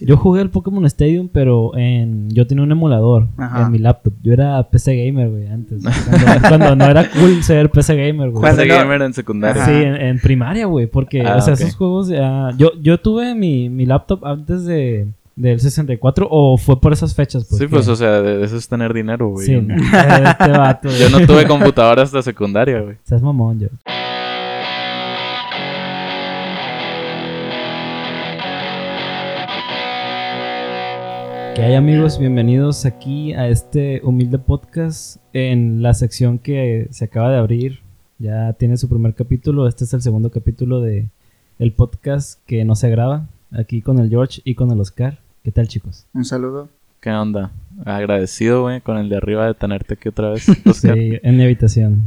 Yo jugué el Pokémon Stadium, pero en yo tenía un emulador Ajá. en mi laptop. Yo era PC gamer, güey, antes. Cuando, cuando no era cool ser PC gamer, güey. No- gamer en secundaria. Sí, en, en primaria, güey, porque, Ah, o sea, esos juegos ya... Yo, yo tuve mi, mi laptop antes de, del 64 o fue por esas fechas, pues. Sí, pues, o sea, de, de eso es tener dinero, güey. Sí, Yo no. no- este vato, güey. Yo no tuve computadora hasta secundaria, güey. Seas mamón, yo. Que hay amigos, bienvenidos aquí a este humilde podcast en la sección que se acaba de abrir. Ya tiene su primer capítulo. Este es el segundo capítulo de el podcast que no se graba. Aquí con el George y con el Oscar. ¿Qué tal, chicos? Un saludo. ¿Qué onda? Agradecido, güey, con el de arriba de tenerte aquí otra vez. Oscar. Sí, en mi habitación.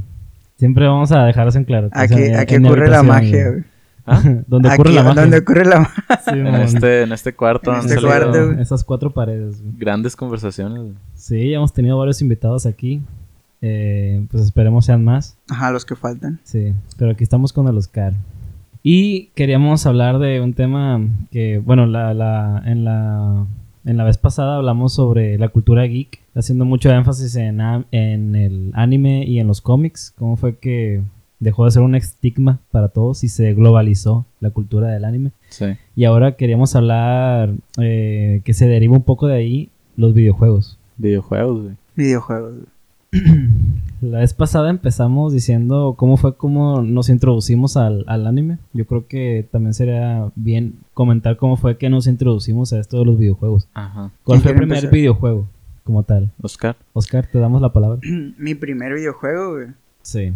Siempre vamos a dejarlos en claro. que Aquí, sea en- aquí ocurre la magia, güey. ¿Ah? Donde Aquí, ocurre la magia. donde ocurre la magia. Sí, En este, en este cuarto En han este cuarto. Esas cuatro paredes. güey. grandes conversaciones. güey. Sí, ya hemos tenido varios invitados aquí. Eh, pues esperemos sean más. Ajá, los que faltan. Sí, pero aquí estamos con el Oscar. Y queríamos hablar de un tema que, bueno, la, la, en, la, en la vez pasada hablamos sobre la cultura geek, haciendo mucho énfasis en, en el anime y en los cómics. ¿Cómo fue que dejó de ser un estigma para todos y se globalizó la cultura del anime? Sí. Y ahora queríamos hablar eh, que se deriva un poco de ahí los videojuegos. Videojuegos, güey. Videojuegos. güey. La vez pasada empezamos diciendo cómo fue cómo nos introducimos al, al anime. Yo creo que también sería bien comentar cómo fue que nos introducimos a esto de los videojuegos. Ajá. ¿Cuál ¿Quién fue el primer empezar? videojuego como tal? Oscar. Oscar, te damos la palabra. Mi primer videojuego, güey. Sí.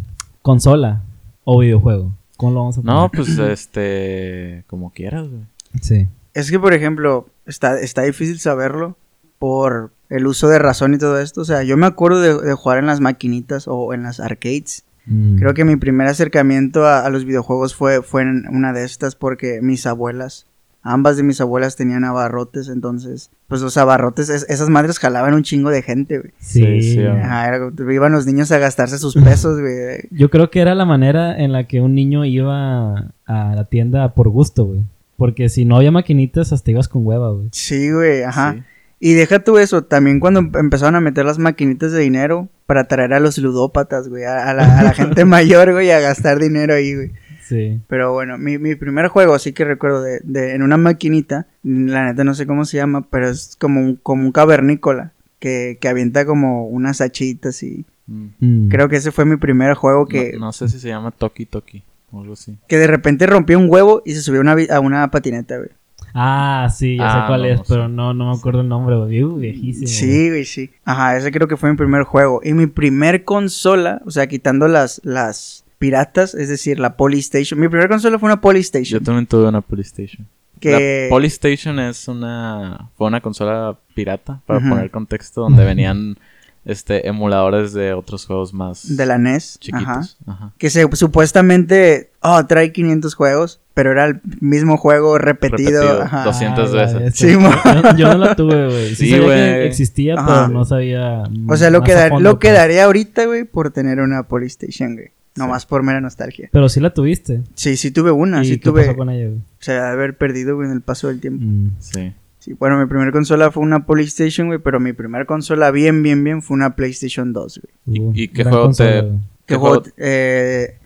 ¿Consola o videojuego? ¿Cómo lo vamos a poner? No, pues, este... Como quieras, güey. Sí. Es que, por ejemplo, está, está difícil saberlo por el uso de razón y todo esto. O sea, yo me acuerdo de, de jugar en las maquinitas o en las arcades. Mm. Creo que mi primer acercamiento a, a los videojuegos fue, fue en una de estas porque mis abuelas, ambas de mis abuelas tenían abarrotes, entonces, pues los abarrotes, es- esas madres jalaban un chingo de gente, güey. Sí. Sí. Ajá, era- iban los niños a gastarse sus pesos, güey. Yo creo que era la manera en la que un niño iba a la tienda por gusto, güey. Porque si no había maquinitas, hasta ibas con hueva, güey. Sí, güey, ajá. Sí. Y deja tú eso, también cuando em- empezaron a meter las maquinitas de dinero para traer a los ludópatas, güey, a, a la, a la gente mayor, güey, a gastar dinero ahí, güey. Sí. Pero bueno, mi, mi primer juego, sí que recuerdo de, de en una maquinita, la neta no sé cómo se llama, pero es como un, como un cavernícola que, que avienta como unas hachitas y Mm. Creo que ese fue mi primer juego que, No, no sé si se llama Toki Toki o algo así. que de repente rompía un huevo y se subió a una, a una patineta, güey. Ah, sí, ya sé Ah, cuál no, es, no sé. pero no, no me acuerdo el nombre, güey. Uh, viejísimo. Sí, güey, sí. Ajá, ese creo que fue mi primer juego. Y mi primer consola, o sea, quitando las, las piratas, es decir, la Polystation. Mi primer consola fue una Yo Polystation. también tuve una PlayStation. Que... La Polystation es una... Fue una consola pirata, para poner contexto, donde venían este emuladores de otros juegos más de la NES. chiquitos. Ajá. Ajá. Que se, supuestamente, oh, trae 500 juegos, pero era el mismo juego repetido. Repetido, ajá. 200 Ah, veces. Sí, yo, yo no la tuve, güey. Sí, Sí, sabía güey. que existía, Ajá. pero no sabía. O sea, lo, que lo que pues. daría ahorita, güey, por tener una Polystation, güey. Nomás por mera nostalgia. Pero sí la tuviste. Sí, sí tuve una, ¿Y sí qué tuve. pasó con ella, güey? O sea, haber perdido, güey, en el paso del tiempo. Mm. Sí. Sí, bueno, mi primera consola fue una Polystation, güey, pero mi primera consola bien, bien, bien fue una PlayStation 2, güey. ¿Y- Uh, y qué juego consola, te- ¿Qué juego, eh,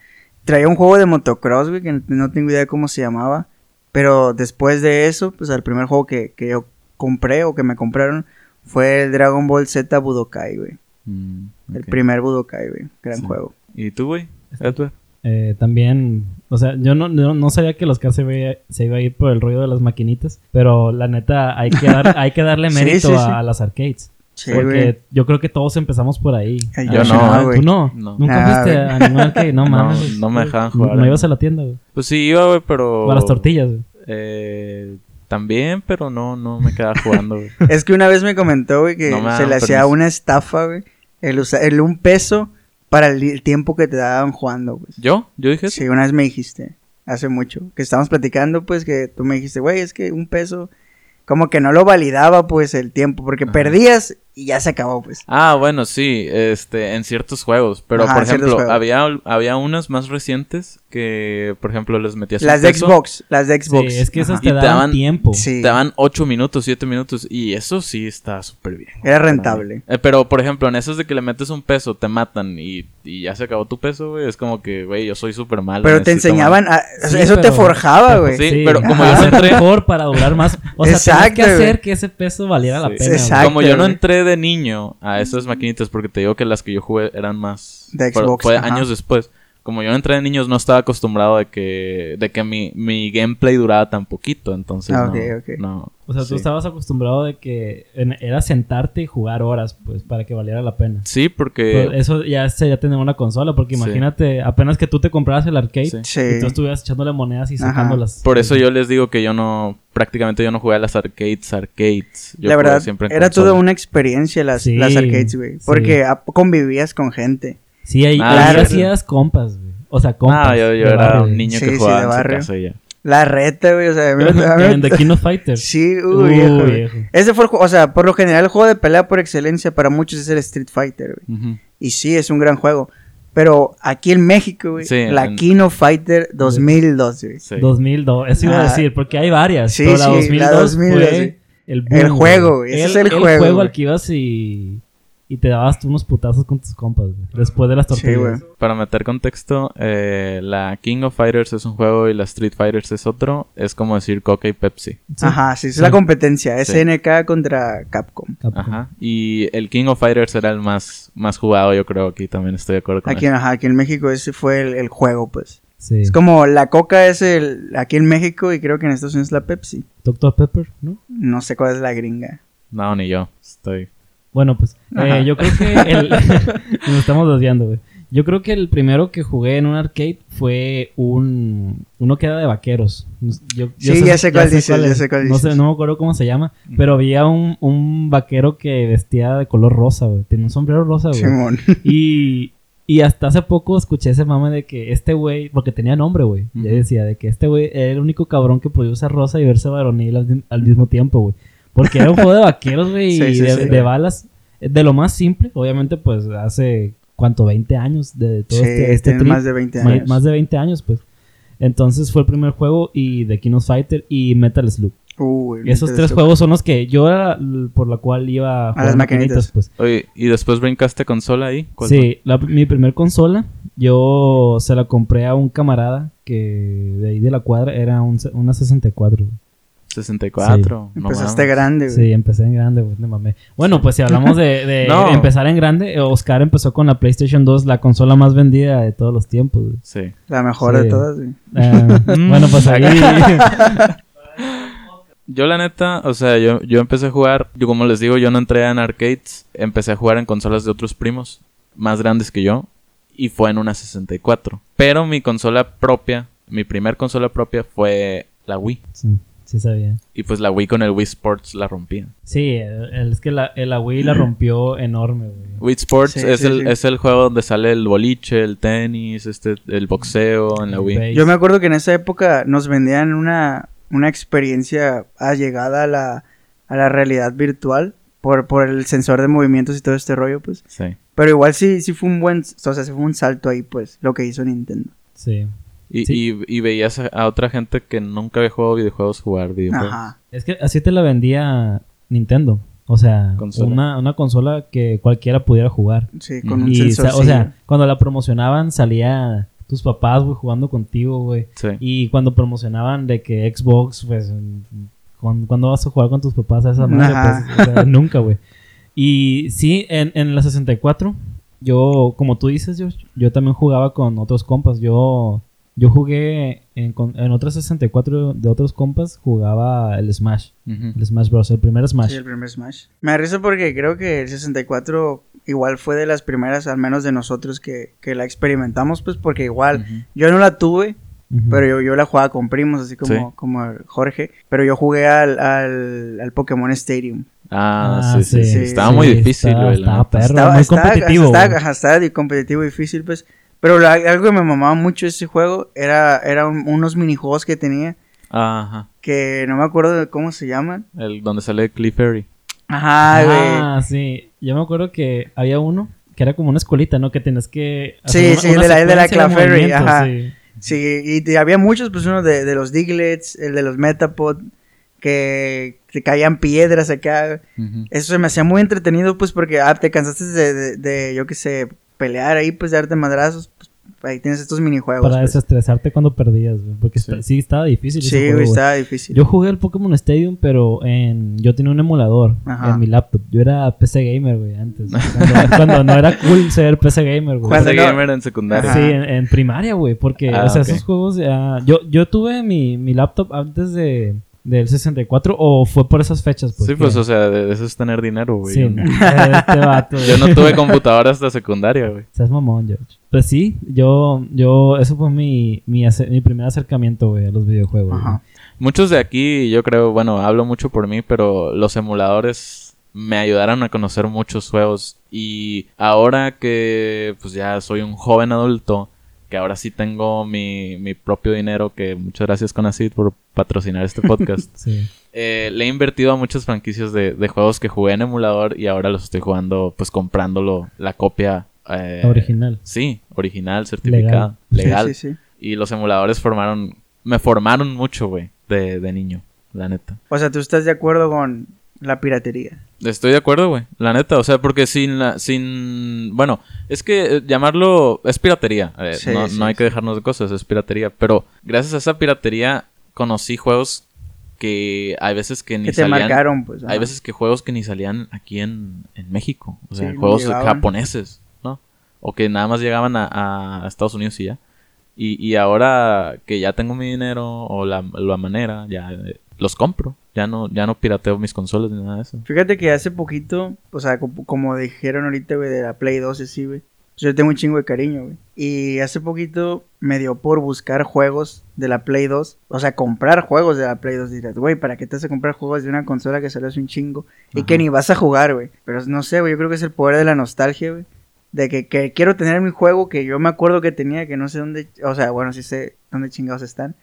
traía un juego de motocross, güey, que no tengo idea de cómo se llamaba. Pero después de eso, pues el primer juego que, que yo compré o que me compraron fue el Dragon Ball Z Budokai, güey. Mm, El primer Budokai, güey. Gran Sí. juego. ¿Y tú, güey? Edward? Eh, también, o sea, yo no, no, no sabía que los Oscar se, veía- se iba a ir por el rollo de las maquinitas, pero la neta hay que, dar, hay que darle mérito sí, a, sí. a las arcades. Sí, porque yo creo que todos empezamos por ahí. Ay, Yo Ah, no, güey. ¿Tú no? No. ¿Nunca Ah, fuiste güey. a ningún arcade? No No, mames. no me dejaban jugar, No eh. ibas a la tienda, güey. Pues sí iba, güey, pero... O a las tortillas, güey. Eh, también, pero no, no me quedaba jugando, güey. Es que una vez me comentó, güey, que No se le hacía una estafa, güey. El, el un peso para el, tiempo que te daban jugando, güey. ¿Yo? ¿Yo dije eso? Sí, una vez me dijiste, hace mucho, que estábamos platicando, pues, que tú me dijiste, güey, es que un peso, como que no lo validaba, pues, el tiempo, porque Ajá. perdías y ya se acabó, pues. Ah, bueno, sí, este, en ciertos juegos. Pero, Ajá, por ejemplo, juegos. había, había unas más recientes que, por ejemplo, les metías Las de peso, Xbox, las de Xbox. Sí, es que esas Ajá. te Y te daban daban- tiempo. Sí. Te daban 8 minutos, 7 minutos. Y eso sí está súper bien. Era rentable. Eh, pero, por ejemplo, en esos de que le metes un peso, te matan y, y ya se acabó tu peso, güey. Es como que, güey, yo soy súper malo. Pero te enseñaban, a- Sí, eso te forjaba, güey. Sí, pero como Ajá. yo no entré- mejor para durar más. O sea, tenías Exacto, que hacer que ese peso valiera la pena. Exacto. Como yo no entré de niño a esas maquinitas, porque te digo que las que yo jugué eran más. De Xbox, Fue ajá. años después. Como yo no entré de niños, no estaba acostumbrado de que, de que mi, mi gameplay duraba tan poquito. Entonces, Ah, no, ok, ok. no, O sea, tú sí. estabas acostumbrado de que en- era sentarte y jugar horas, pues, para que valiera la pena. Sí, porque. Pero eso ya sería tener una consola, porque Sí. imagínate, apenas que tú te compraras el arcade Sí. Sí. y tú estuvieras echándole monedas y Ajá. sacándolas. Por eso yo les digo que yo no. Prácticamente yo no jugué a las arcades, arcades. Yo la verdad, siempre era consola. toda una experiencia las, Sí, las arcades, güey. Porque a- convivías con gente. Sí, ahí, Ah, hacías compas, güey. O sea, compas. Ah, yo, yo era barrio, un niño Sí, que sí, jugaba de en su barrio. casa y ya. La reta, güey. O sea, En The King of Fighters. Sí, uy, Uh, viejo, viejo. Ese fue el juego, o sea, por lo general el juego de pelea por excelencia para muchos es el Street Fighter, güey. Y sí, es un gran juego. Pero aquí en México, güey, Sí, la en- King of Fighter 2002, güey. Sí. 2002, eso iba a Ah. decir, porque hay varias. Sí, pero la sí, 2002, la 2002, fue sí. el, boom, El juego, güey, ese es el juego, güey. al que ibas y, y te dabas tú unos putazos con tus compas, güey. Después de las Sí, tortillas. güey. Para meter contexto, eh, la King of Fighters es un juego y la Street Fighters es otro. Es como decir Coca y Pepsi. Sí. Ajá, sí, es Sí. la competencia. Sí. SNK contra Capcom. Capcom. Ajá. Y el King of Fighters era el más, más jugado, yo creo. Aquí también estoy de acuerdo con Aquí, eso. ajá, aquí en México ese fue el, el juego, pues. Sí. Es como la Coca es el aquí en México y creo que en Estados Unidos es la Pepsi. Dr. Pepper, ¿no? No sé cuál es la gringa. No, ni yo. Estoy. Bueno, pues eh, yo creo que el... nos estamos desviando, güey. Yo creo que el primero que jugué en un arcade fue un... Uno que era de vaqueros. Yo, yo Sí, ya sé cuál dices, ya sé cuál no sé, no me acuerdo cómo se llama, pero había un, un vaquero que vestía de color rosa, güey. Tenía un sombrero rosa, güey. Simón. Y, y hasta hace poco escuché ese mame de que este güey, porque tenía nombre, güey. Ya decía de que este güey era el único cabrón que podía usar rosa y verse varonil al, al mismo tiempo, güey. Porque era un juego de vaqueros, güey, Sí, y sí, de, sí. de balas. De lo más simple, obviamente, pues hace, ¿cuánto? 20 años de todo Sí, este, este trip. más de 20 Ma- años. Más de 20 años, pues. Entonces fue el primer juego y The King of Fighter y Metal Slug. Uy, Esos tres Slug. juegos son los que yo era por la cual iba a jugar las maquinitas. pues. Oye, ¿y después brincaste consola ahí? ¿Cuál Sí, la- mi primer consola, yo se la compré a un camarada que de ahí de la cuadra era un, una 64. güey. Fue? 64. no Empezaste mames. grande, güey. Sí, empecé en grande, güey, no mames. Bueno, pues si hablamos de, de No. empezar en grande, eh, Oscar empezó con la PlayStation 2, la consola más vendida de todos los tiempos. güey. Sí. La mejor Sí. de todas, güey. Ah, bueno, pues ahí... Yo la neta, o sea, yo, yo empecé a jugar, yo como les digo, yo no entré en arcades, empecé a jugar en consolas de otros primos, más grandes que yo, y fue en una 64. Pero mi consola propia, mi primer consola propia fue la Wii. sí, sí sabía. Y pues la Wii con el Wii Sports la rompía. Sí, el- el- es que la, el- la Wii la rompió enorme, güey. Wii Sports Sí, es, sí, el, sí. es el juego donde sale el boliche, el tenis, este, el boxeo en la Wii. Base. Yo me acuerdo que en esa época nos vendían una, una experiencia allegada a la, a la realidad virtual por, por el sensor de movimientos y todo este rollo, pues. Sí. Pero igual sí, sí fue un buen, o sea, sí fue un salto ahí, pues, lo que hizo Nintendo. Sí. Y, Sí. y, y veías a, a otra gente que nunca había jugado videojuegos jugar videojuegos. Ajá. Es que así te la vendía Nintendo. O sea, Consola. Una, una consola que cualquiera pudiera jugar. Sí, con Ujú. un Y, sensor. o sea, cuando la promocionaban salía tus papás, güey, jugando contigo, güey. Sí. Y cuando promocionaban de que Xbox, pues, ¿cuándo, vas a jugar con tus papás a esa madre? Ajá. Pues, o sea, nunca, güey. Y sí, en, en la 64, yo, como tú dices, yo, yo también jugaba con otros compas. Yo, yo jugué en, con- en otra 64 de otros compas, jugaba el Smash. Ujú. El Smash Bros. El primer Smash. Sí, el primer Smash. Me da risa porque creo que el 64 igual fue de las primeras, al menos de nosotros, que, que la experimentamos, pues, porque igual Ujú. yo no la tuve, Ujú. pero yo, yo la jugaba con primos, así como, Sí. como Jorge, pero yo jugué al, al, al Pokémon Stadium. Ah, Ah, sí, sí, sí, Estaba sí, muy difícil, estaba- estaba perro. Estaba, muy estaba- competitivo, Estaba, estaba competitivo difícil, pues. Pero la- algo que me mamaba mucho de ese juego era, era un- unos minijuegos que tenía, Ajá. que no me acuerdo de cómo se llaman. El donde sale Cliff Ferry. Ajá, güey. Ah, sí. Yo me acuerdo que había uno que era como una escuelita, ¿no? Que tenías que... Sí, hacer sí, de la- de la de Clefairy, movimientos, ajá. sí. Sí, y había muchos, pues uno de, de los Diglets, el de los Metapod, que te caían piedras acá. Eso se me hacía muy entretenido, pues, porque ah, te cansaste de, de, de, yo qué sé, pelear ahí, pues, de darte madrazos. Ahí tienes estos minijuegos. Para pues. desestresarte cuando perdías, güey. Porque Sí. está- sí estaba difícil. Sí, juego, güey, güey. estaba difícil. Yo jugué el Pokémon Stadium, pero en yo tenía un emulador Ajá. en mi laptop. Yo era PC gamer, güey, antes. Cuando, cuando no era cool ser PC gamer, güey. No- gamer en secundaria. Ajá. Sí, en, en primaria, güey, porque, Ah, o sea, esos juegos ya... Yo, yo tuve mi, mi laptop antes de, del 64 o fue por esas fechas, pues. Sí, pues, o sea, de de eso es tener dinero, güey. Sí, Yo, no, este vato, yo no tuve computadora hasta secundaria, güey. Seas mamón, George. Pues sí, yo, yo, eso fue mi, mi, mi primer acercamiento, güey, a los videojuegos. güey. Ajá. Muchos de aquí, yo creo, bueno, hablo mucho por mí, pero los emuladores me ayudaron a conocer muchos juegos. Y ahora que pues ya soy un joven adulto, que ahora sí tengo mi, mi propio dinero, que muchas gracias Conacid por patrocinar este podcast. Sí. eh, le he invertido a muchas franquicias de, de juegos que jugué en emulador y ahora los estoy jugando pues comprándolo, la copia. eh, Original. Sí, original, certificada, legal. Sí, sí, sí. Y los emuladores formaron, me formaron mucho, güey, de, de niño, la neta. O sea, ¿tú estás de acuerdo con la piratería? Estoy de acuerdo, güey, la neta, o sea, porque sin la, sin, bueno, es que eh, llamarlo, es piratería, eh, Sí, no, sí, no hay que dejarnos de cosas, es piratería, pero gracias a esa piratería conocí juegos que hay veces que ni Que te salían, marcaron, pues. hay veces que juegos que ni salían aquí en, en México, o sea, juegos llegaban. japoneses, ¿no? O que nada más llegaban a, a Estados Unidos y ya. Y, y ahora que ya tengo mi dinero o la, la manera, ya eh, los compro. Ya no, ya no pirateo mis consolas ni nada de eso. Fíjate que hace poquito, o sea, como, como dijeron ahorita, güey, de la Play 2, sí, güey. Yo tengo un chingo de cariño, güey. Y hace poquito me dio por buscar juegos de la Play 2. O sea, comprar juegos de la Play 2. Dirás, güey, ¿para qué te a comprar juegos de una consola que salió hace un chingo? Y Ajá. que ni vas a jugar, güey. Pero no sé, güey, yo creo que es el poder de la nostalgia, güey. De que, que quiero tener mi juego que yo me acuerdo que tenía, que no sé dónde... O sea, bueno, sí sé dónde chingados están.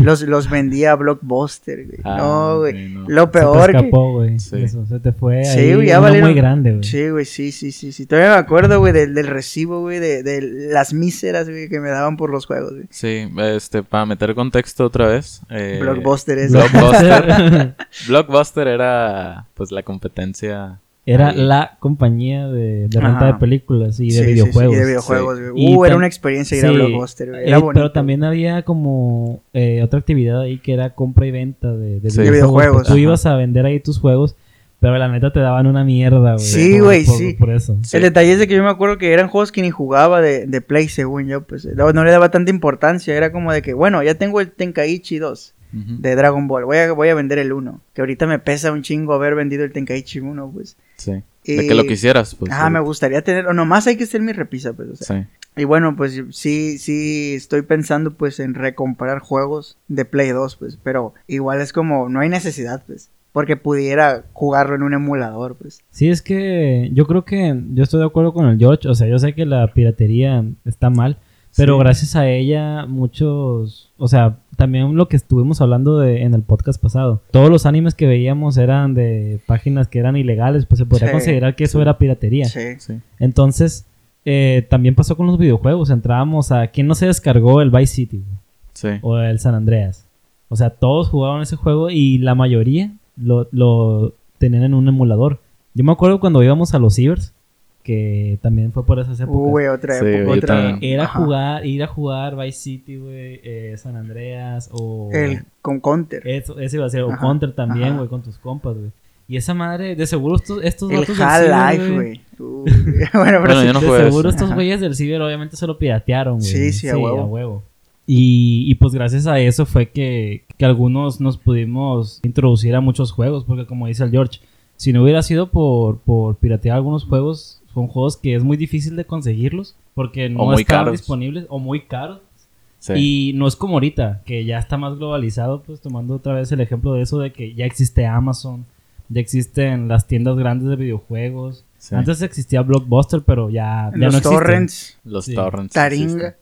Los, los vendía a Blockbuster, güey. Ah, no, güey. no. Lo Se te peor que... escapó, güey. Sí. Eso, se te fue Sí, ahí güey, ya uno valieron- muy grande, güey. Sí, güey, sí, sí, sí, sí. Todavía me acuerdo, güey, del, del recibo, güey, de, de las míseras, güey, que me daban por los juegos, güey. Sí, este, para meter contexto otra vez. eh, Blockbuster es. Blockbuster. Blockbuster era, pues, la competencia. Era Ahí. la compañía de, de renta Ajá. de películas y de Sí, sí, sí, videojuegos. y de videojuegos, Uh, era una experiencia ir a Sí, Blockbuster, eh, Era bonito. pero también había como eh, otra actividad ahí que era compra y venta de, de Sí. videojuegos. De videojuegos, Tú ajá. ibas a vender ahí tus juegos, pero la neta te daban una mierda, güey. Sí, güey, por- sí. Por eso. Sí. El detalle es de que yo me acuerdo que eran juegos que ni jugaba de, de Play, según yo, pues. No, no le daba tanta importancia. Era como de que, bueno, ya tengo el Tenkaichi 2 Ujú. de Dragon Ball. Voy a, voy a vender el 1. Que ahorita me pesa un chingo haber vendido el Tenkaichi 1, pues. Sí. De que lo quisieras, pues. ah, me gustaría tener. O nomás hay que hacer mi repisa, pues. O sea, Sí. Y bueno, pues sí, sí, estoy pensando pues en recomprar juegos de Play 2, pues, pero igual es como, no hay necesidad, pues, porque pudiera jugarlo en un emulador, pues. Sí, es que yo creo que yo estoy de acuerdo con el George. O sea, yo sé que la piratería está mal, pero Sí. gracias a ella muchos, o sea, también lo que estuvimos hablando de, en el podcast pasado, todos los animes que veíamos eran de páginas que eran ilegales, pues se podría Sí, considerar que eso sí. era piratería. Sí. Sí. Entonces, eh, también pasó con los videojuegos. Entrábamos a... ¿Quién no se descargó el Vice City? Sí. O el San Andreas. O sea, todos jugaban ese juego y la mayoría lo, lo tenían en un emulador. Yo me acuerdo cuando íbamos a los cibers, que también fue por esas épocas. Güey, otra época, otra. Era Ajá. jugar, ir a jugar Vice City, güey, eh, San Andreas o... El con Counter. Eso, ese iba a ser, o Ajá, Counter también, güey, con tus compas, güey. Y esa madre, de seguro estos, estos El vatos ciber, Half-Life, güey. Bueno, pero Bueno, sí. yo no de seguro eso. estos güeyes del ciber obviamente se lo piratearon, güey. Sí, sí, a huevo. Y, y pues gracias a eso fue que, que algunos nos pudimos introducir a muchos juegos, porque como dice el George, si no hubiera sido por, por piratear algunos juegos, son juegos que es muy difícil de conseguirlos, porque no están caros. disponibles o muy caros. Sí. Y no es como ahorita, que ya está más globalizado, pues tomando otra vez el ejemplo de eso de que ya existe Amazon, ya existen las tiendas grandes de videojuegos. Sí. Antes existía Blockbuster, pero ya, ya no Los existe. torrents, Los Sí. torrents. Taringa. existen.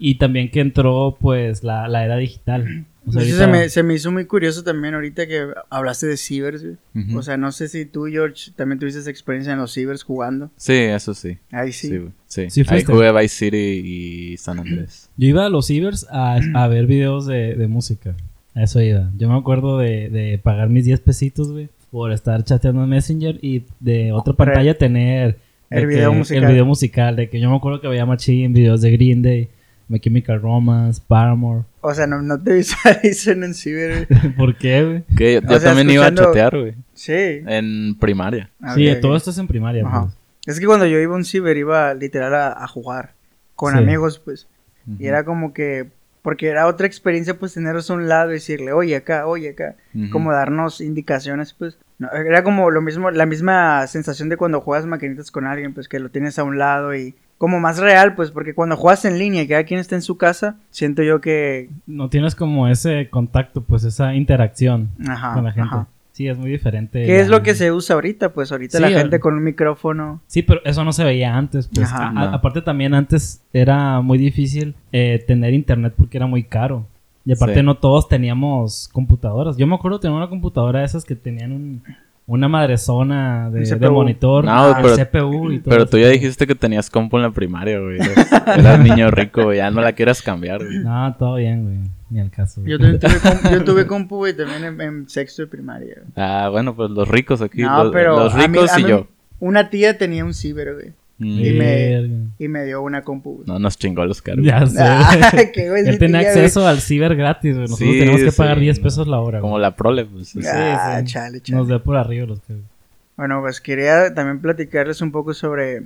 Y también que entró pues la, la era digital. O sea, ahorita- se, me, se me hizo muy curioso también ahorita que hablaste de cibers, güey. Ujú. O sea, no sé si tú, George, también tuviste esa experiencia en los cibers jugando. Sí, eso sí. Ahí Sí, sí. Sí. Sí Ahí jugué Vice City y San Andrés. Yo iba a los cibers a, a ver videos de, de música. A eso iba. Yo me acuerdo de, de pagar mis 10 pesitos, güey, por estar chateando en Messenger y de otra pantalla tener el video que- musical. El video musical. De que yo me acuerdo que veía Machine, videos de Green Day, My Chemical Romance, Paramore. O sea, no, no te visualizo en un ciber, güey. ¿Por qué, güey? Que yo, O yo sea, también iba a chatear, güey. Sí. En primaria. Sí, Ok, ok. todo esto es en primaria. Ajá. pues. Es que cuando yo iba a un ciber iba literal a, a jugar con Sí. amigos, pues. Y era como que, porque era otra experiencia, pues tenerlos a un lado y decirle, oye acá, oye acá, Ujú. como darnos indicaciones, pues. No, era como lo mismo, la misma sensación de cuando juegas maquinitas con alguien, pues que lo tienes a un lado y como más real, pues, porque cuando juegas en línea y cada quien está en su casa, siento yo que, No tienes como ese contacto, pues esa interacción ajá, con la gente. ajá. Sí, es muy diferente. ¿Qué es lo que se usa ahorita? Pues ahorita Sí, la al- gente con un micrófono. Sí, pero eso no se veía antes. Pues. Ajá. A- a- No. aparte también antes era muy difícil eh, tener internet porque era muy caro. Y aparte Sí. no todos teníamos computadoras. Yo me acuerdo tener una computadora de esas que tenían un, una madrezona de, de CPU. monitor, No, pero- CPU y todo. Pero eso. tú ya dijiste que tenías compu en la primaria, güey. Eras, niño rico, güey. Ya no la quieras cambiar, güey. No, todo bien, güey. Ni al caso. güey. Yo también tuve, compu, yo tuve compu, güey, también en, en sexto de primaria. güey. Ah, bueno, pues los ricos aquí. No, los, pero los a mí- ricos a y mí yo. Una tía tenía un ciber, güey. Y me-. Y me dio una compu. No, nos chingó los caros. Ya sé. Güey, Él tenía acceso al ciber gratis, güey. Nosotros Sí, teníamos que pagar sí. 10 pesos la hora. Como güey. la prole, pues. Ah, sí. chale, chale. Nos da por arriba los que... Bueno, pues quería también platicarles un poco sobre,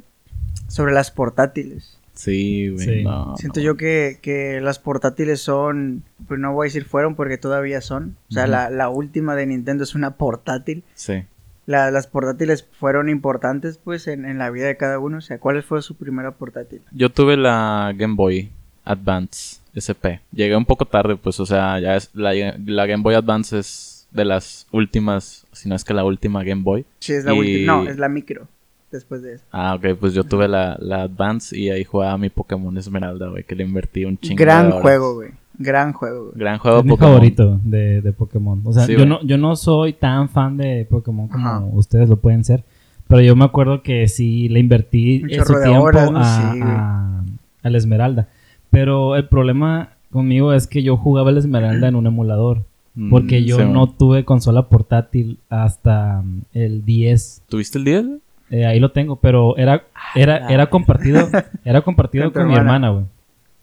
sobre las portátiles. Sí, güey. Sí. No, Siento no. yo que, que las portátiles son, pues no voy a decir fueron porque todavía son. O sea, la, la última de Nintendo es una portátil. Sí. La- las portátiles fueron importantes pues en, en la vida de cada uno. O sea, ¿cuál fue su primera portátil? Yo tuve la Game Boy Advance SP. Llegué un poco tarde, pues, o sea, ya es la, la Game Boy Advance es de las últimas, si no es que la última Game Boy. Sí, es la Y- última. No, es la micro. Después de eso. Ah, ok, pues yo tuve la, la Advance y ahí jugaba mi Pokémon Esmeralda, güey, que le invertí un chingo de Gran horas. juego, güey. Gran juego, güey. Gran juego Es mi Pokémon. favorito de, de Pokémon. O sea, Sí, yo, güey. no, yo no soy tan fan de Pokémon como Ajá. ustedes lo pueden ser. Pero yo me acuerdo que sí le invertí chorro de tiempo horas, a, Sí, a- a la Esmeralda. Pero el problema conmigo es que yo jugaba la Esmeralda en un emulador. Mm, Porque yo sí, no tuve consola portátil hasta mm, el 10. ¿Tuviste el 10? Eh, ahí lo tengo, pero era, era, era compartido, era compartido Con mi hermana. güey.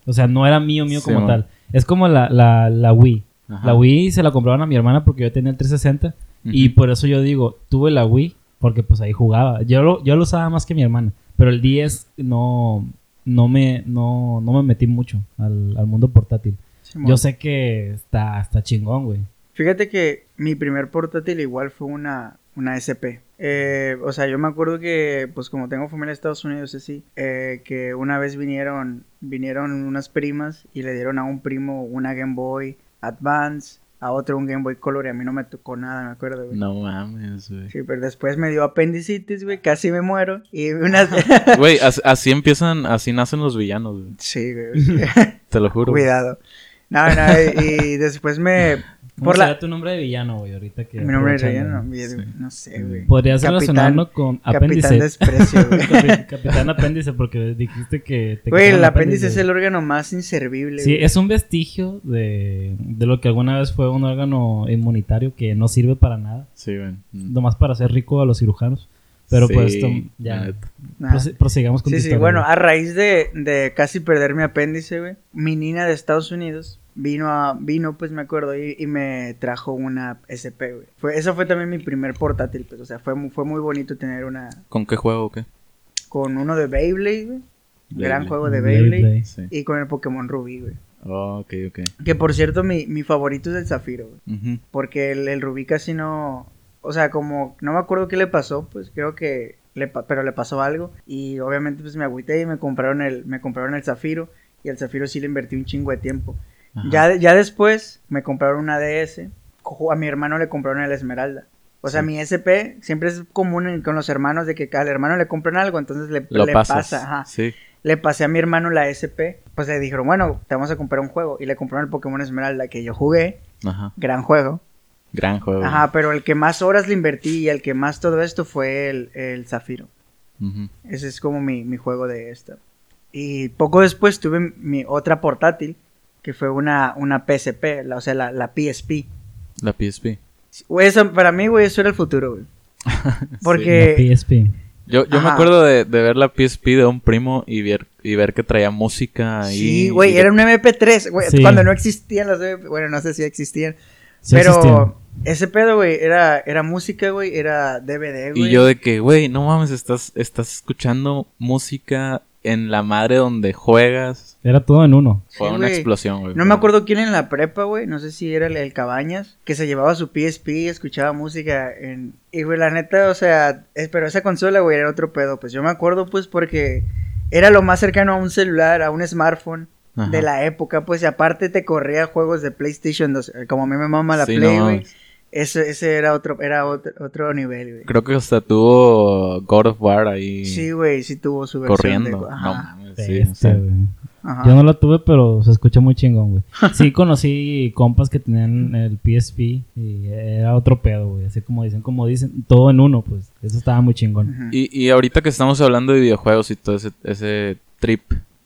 O sea, no era mío, mío Sí, como man. tal. Es como la, la, la Wii. Ajá. La Wii se la compraron a mi hermana porque yo tenía el 360. Y por eso yo digo, tuve la Wii porque pues ahí jugaba. Yo lo, yo lo usaba más que mi hermana. Pero el 10 no, no, me, no, no me metí mucho al, al mundo portátil. Yo sé que está, está chingón, güey. Fíjate que mi primer portátil igual fue una, una SP. Eh, o sea, yo me acuerdo que, pues como tengo familia en Estados Unidos, así, eh, que una vez vinieron, vinieron unas primas y le dieron a un primo una Game Boy Advance, a otro un Game Boy Color y a mí no me tocó nada, me acuerdo, güey. No mames, güey. Sí, pero después me dio apendicitis, güey, casi me muero. Y unas... Güey, as- así empiezan, así nacen los villanos, güey. sí, güey. Te lo juro. Cuidado. No, no, y, y después me... ¿Cómo Por la... será tu nombre de villano, güey? Ahorita que... Mi nombre es aprovechando. Ryan, no, Sí. no sé, güey. Podrías Capitán- relacionarlo con Capitán apéndice. Desprecio, güey. Capi- Capitán apéndice, porque dijiste que te Güey, el apéndice es el órgano más inservible. Sí, es un vestigio de, de lo que alguna vez fue un órgano inmunitario que no sirve para nada, Sí, güey. Mm. nomás para hacer rico a los cirujanos. Pero Sí, pues tom- ya la. Nah. Prose- prosigamos con Sí, tu sí, historia, bueno, güey. a raíz de, de casi perder mi apéndice, güey, mi niña de Estados Unidos vino a, vino, pues me acuerdo, y, y me trajo una SP, güey. Fue, eso fue también mi primer portátil, pues, o sea, fue, fue muy bonito tener una, ¿Con qué juego o qué? con uno de Beyblade, güey, gran juego de Blade, Beyblade, Blade. Sí. y con el Pokémon Rubí, güey. Oh, ok, ok. Que por cierto, mi, mi favorito es el Zafiro, güey. Porque el, el Rubí casi no. O sea, como no me acuerdo qué le pasó, pues creo que. Le, pa- pero le pasó algo. Y obviamente, pues me agüité y me compraron el, me compraron el Zafiro. Y el Zafiro sí le invertí un chingo de tiempo. Ya, ya después me compraron una DS. A mi hermano le compraron el Esmeralda. O sea, Sí. mi SP siempre es común con los hermanos de que al hermano le compran algo, entonces le, Lo le pasa. Ajá. Sí. le pasé a mi hermano la SP, pues le dijeron, bueno, te vamos a comprar un juego. Y le compraron el Pokémon Esmeralda que yo jugué, Ajá. gran juego. Gran juego. Ajá, pero el que más horas le invertí y el que más todo esto fue el, el Zafiro. Ese es como mi, mi juego de esta. Y poco después tuve mi otra portátil, que fue una, una PSP, la- o sea, la, la PSP. La PSP. Güey, eso, para mí, güey, eso era el futuro, güey. La Porque... PSP. Yo, yo me acuerdo de, de ver la PSP de un primo y ver, y ver que traía música ahí. Sí, güey, y era un MP3, güey, Sí. cuando no existían los MP, bueno, no sé si existían, Sí pero existían. ese pedo, güey, era, era música, güey, era DVD, güey. Y yo de que, güey, no mames, estás, estás escuchando música en la madre donde juegas. Era todo en uno. Sí, Fue una explosión, güey. No me acuerdo quién en la prepa, güey, no sé si era el, el Cabañas, que se llevaba su PSP y escuchaba música en... Y, güey, la neta, o sea, es- pero esa consola, güey, era otro pedo, pues yo me acuerdo, pues, porque era lo más cercano a un celular, a un smartphone Ajá. de la época, pues, y aparte te corría juegos de PlayStation 2, eh, como a mí me mama la Sí, Play, güey. Ese, ese era otro, era otro, otro nivel, güey. Creo que hasta tuvo God of War ahí Sí, güey, sí tuvo su versión corriendo. de... No Ajá, sí. Güey. Ajá. Yo no lo tuve, pero se escucha muy chingón, güey. Sí conocí compas que tenían el PSP y era otro pedo, güey. Así como dicen, como dicen, todo en uno, pues. Eso estaba muy chingón. Y, y ahorita que estamos hablando de videojuegos y todo ese, ese trip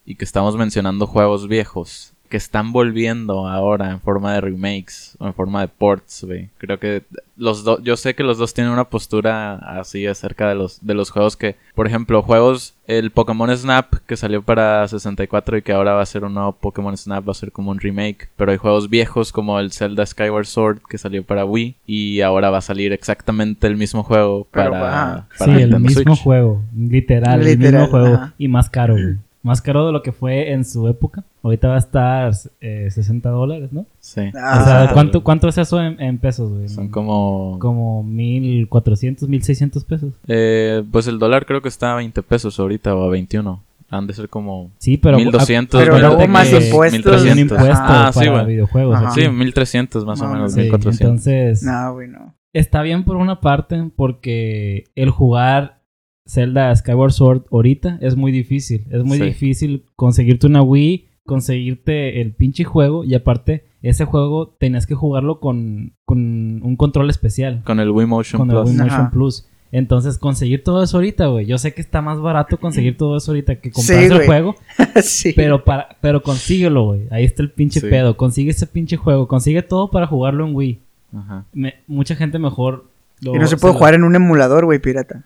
y que estamos mencionando juegos viejos que están volviendo ahora en forma de remakes o en forma de ports, güey. Creo que los dos, yo sé que los dos tienen una postura así acerca de los, de los juegos que, por ejemplo, juegos, el Pokémon Snap que salió para 64 y que ahora va a ser un nuevo Pokémon Snap, va a ser como un remake, pero hay juegos viejos como el Zelda Skyward Sword que salió para Wii y ahora va a salir exactamente el mismo juego Pero, para, ajá. Sí, para el Nintendo mismo Switch. juego. Literal, el mismo juego. ajá. Y más caro, güey. Más caro de lo que fue en su época. Ahorita va a estar eh, 60 dólares, ¿no? Sí. Ah, o sea. ¿cuánto, ¿cuánto es eso en, en pesos, güey? Son como... Como 1400, 1600 pesos. eh, pues el dólar creo que está a 20 pesos ahorita o a 21. Han de ser como... Sí, pero. 1200, Pero luego más impuestos. un 1300. impuesto Ah, sí, güey. videojuegos. Ajá. Sí, 1300 más o No, menos, sí, Sí, 1400. entonces. No, güey, no. Está bien por una parte porque el jugar Zelda Skyward Sword ahorita es muy difícil. Es muy Sí. difícil conseguirte una Wii, conseguirte el pinche juego y aparte ese juego tenías que jugarlo con, con un control especial, Con el Wii Motion con el Plus. Wii Motion Ajá. Plus. Entonces conseguir todo eso ahorita, güey. Yo sé que está más barato conseguir todo eso ahorita que Sí, comprarse el juego, sí. pero para pero consíguelo, güey. Ahí está el pinche Sí. pedo. Consigue ese pinche juego, consigue todo para jugarlo en Wii. Ajá. Me- mucha gente mejor lo- Y no se se puede lo- jugar en un emulador, güey, pirata.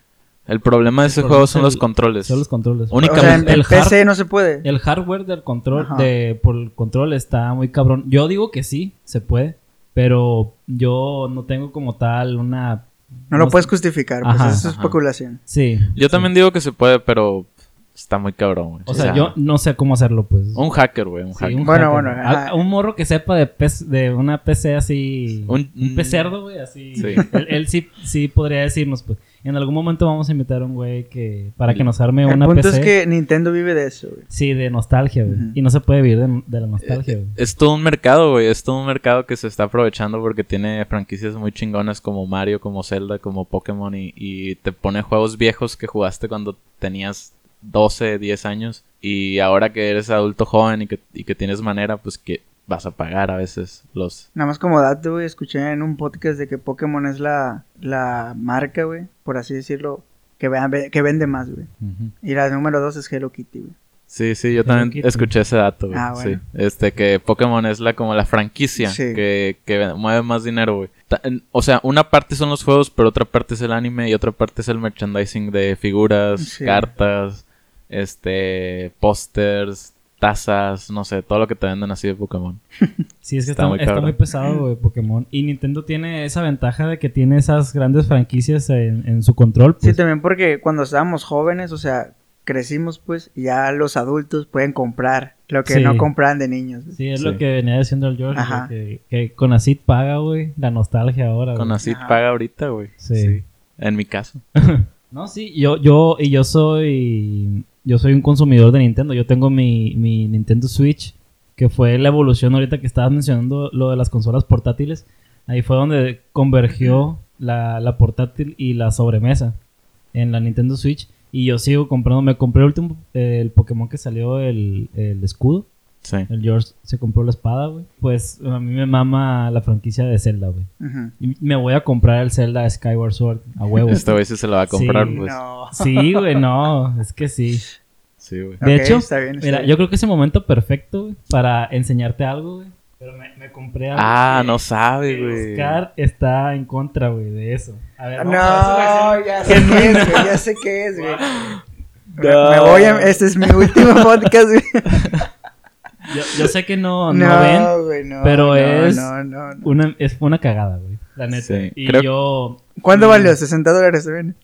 El problema de ese juego son los controles. Son los controles. Únicamente- O sea, el PC no se puede. El hardware del control, Ajá. de, por el control está muy cabrón. Yo digo que sí, se puede, pero yo no tengo como tal una... No lo sé. puedes justificar, pues Ajá, eso es ajá. especulación. Sí. Yo sí. también digo que se puede, pero está muy cabrón, güey. O sea, yo no sé cómo hacerlo, pues. Un hacker, güey, un Sí, hacker. un Bueno, hacker. bueno, A- un morro que sepa de, pez- de una PC así... Un- Un, pecerdo, güey, así. Sí. Él, él sí, sí podría decirnos, pues. En algún momento vamos a invitar a un güey que... Para que nos arme El una punto PC. es que Nintendo vive de eso, güey. Sí, de nostalgia, güey. Y no se puede vivir de, de la nostalgia, güey. Es todo un mercado, güey. Es todo un mercado que se está aprovechando porque tiene franquicias muy chingonas como Mario, como Zelda, como Pokémon y, y te pone juegos viejos que jugaste cuando tenías 12, 10 años y ahora que eres adulto joven y que, y que tienes manera, pues que vas a pagar a veces los... Nada más como dato, güey, escuché en un podcast de que Pokémon es la, la marca, güey, por así decirlo, que, ve- que vende más, güey. Y la número dos es Hello Kitty, güey. Sí, sí, yo Hello también Kitty. escuché ese dato, güey. Ah, bueno. Sí. Este, que Pokémon es la como la franquicia Sí. que, que mueve más dinero, güey. O sea, una parte son los juegos, pero otra parte es el anime y otra parte es el merchandising de figuras, Sí. cartas, este, pósters, tazas, no sé, todo lo que te venden así de Pokémon. Sí, es que Está está, muy está muy pesado, güey, Pokémon. Y Nintendo tiene esa ventaja de que tiene esas grandes franquicias en, en su control. Sí, Pues. también porque cuando estábamos jóvenes, o sea, crecimos, pues, y ya los adultos pueden comprar lo que Sí. no compraban de niños. Sí, es Sí. lo que venía diciendo el George, Ajá. que, que con Acid paga, güey, la nostalgia ahora. Con güey. así Ajá. paga ahorita, güey. Sí. En mi caso. No, sí, yo, yo, y yo soy, yo soy un consumidor de Nintendo. Yo tengo mi, mi Nintendo Switch, que fue la evolución ahorita que estabas mencionando lo de las consolas portátiles. Ahí fue donde convergió la, la portátil y la sobremesa en la Nintendo Switch. Y yo sigo comprando. Me compré el último, el Pokémon que salió, el, el escudo. Sí. El George se compró la espada, güey. Pues a mí me mama la franquicia de Zelda, güey. Y me voy a comprar el Zelda Skyward Sword a huevo. Esta vez sí se la va a comprar, Sí. pues. No. Sí, güey, no. Es que sí. Sí, güey. De hecho, está bien, está mira, bien. yo creo que es el momento perfecto, güey, para enseñarte algo, güey. Pero me, me compré algo. Ah, que- no sabe, güey. Oscar está en contra, güey, de eso. A ver, a No, ya sé qué es, güey. Ya sé qué es, güey. Me-. Me voy a... Este es mi último podcast, güey. Yo, yo sé que no, no, ven. No, güey, no. pero no, es No, no, no. Una, es una cagada, güey. La neta. Sí, y creo- yo. ¿Cuánto Mm, valió? ¿60 dólares también?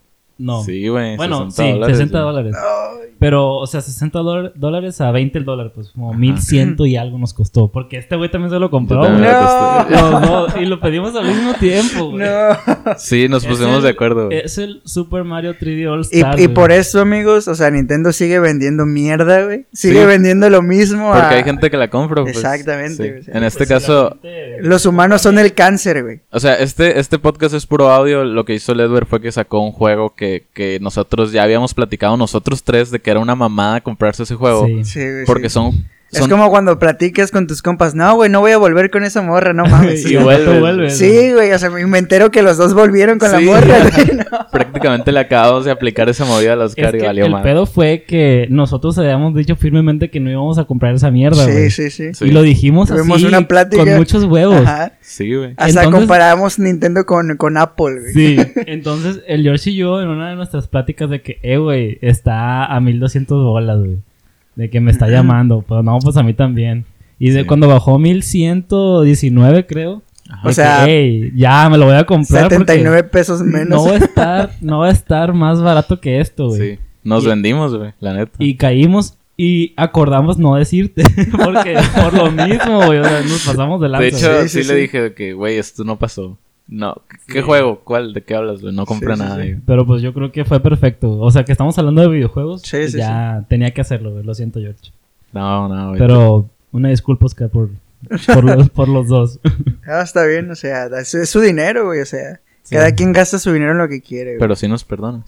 No. Sí, güey. bueno, 60 sí, dólares, 60 güey. dólares. Ay. Pero, o sea, 60 dolar- dólares a 20 el dólar, pues como Ajá. 1100 y algo nos costó. Porque este güey también se lo compró. No. y lo pedimos al mismo tiempo, güey. No. Sí, nos pusimos el- de acuerdo. Es el Super Mario 3D All Y, Stars. y por eso, amigos, o sea, Nintendo sigue vendiendo mierda, güey. Sigue Sí. vendiendo lo mismo. Porque a- hay gente que la compra, pues. Exactamente, Sí. En este Pues, caso, gente- Los humanos son el cáncer, güey. o sea, este, este podcast es puro audio. Lo que hizo el Edward fue que sacó un juego que, que nosotros ya habíamos platicado, nosotros tres, de que era una mamada comprarse ese juego. Sí. Sí, güey. Porque sí. son. Es como cuando platicas con tus compas. No, güey, no voy a volver con esa morra, no mames. Y Y vuelve, vuelve. Sí, güey, o sea, me entero que los dos volvieron con Sí. la morra, güey. No. prácticamente le acabamos de aplicar esa movida a los Es Oscar y que valió el mal. pedo fue que nosotros habíamos dicho firmemente que no íbamos a comprar esa mierda, Sí, güey. sí, sí. Sí. Y lo dijimos Tuvimos así, una plática. con muchos huevos. Ajá. Sí, güey. Hasta Entonces- comparamos Nintendo con, con Apple, güey. Sí, entonces el George y yo en una de nuestras pláticas de que, eh, güey, está a 1200 bolas, güey. De que me está llamando. Pues no, pues a mí también. Y de Sí. cuando bajó 1119, creo. Ajá. O sea, que, "Ey, ya me lo voy a comprar. porque 79 pesos menos. No va a estar, no va a estar más barato que esto, güey. Sí. Nos Y- vendimos, güey, la neta. Y caímos y acordamos no decirte. Porque por lo mismo, güey. O sea, nos pasamos de lanza. de hecho. Sí, sí, sí, le dije que, güey, esto no pasó. No, ¿qué Sí. juego? ¿Cuál? ¿De qué hablas, güey? No compré Sí, sí, nada. Pero pues yo creo que fue perfecto. O sea, que estamos hablando de videojuegos. Sí, sí, ya tenía que hacerlo, güey. Lo siento, George. No, no, güey. Pero una disculpa, Oscar, por, por, los, por los dos. Ah, está bien, o sea, es, es su dinero, güey, o sea. Sí. Cada quien gasta su dinero en lo que quiere, güey. Pero sí nos perdonas.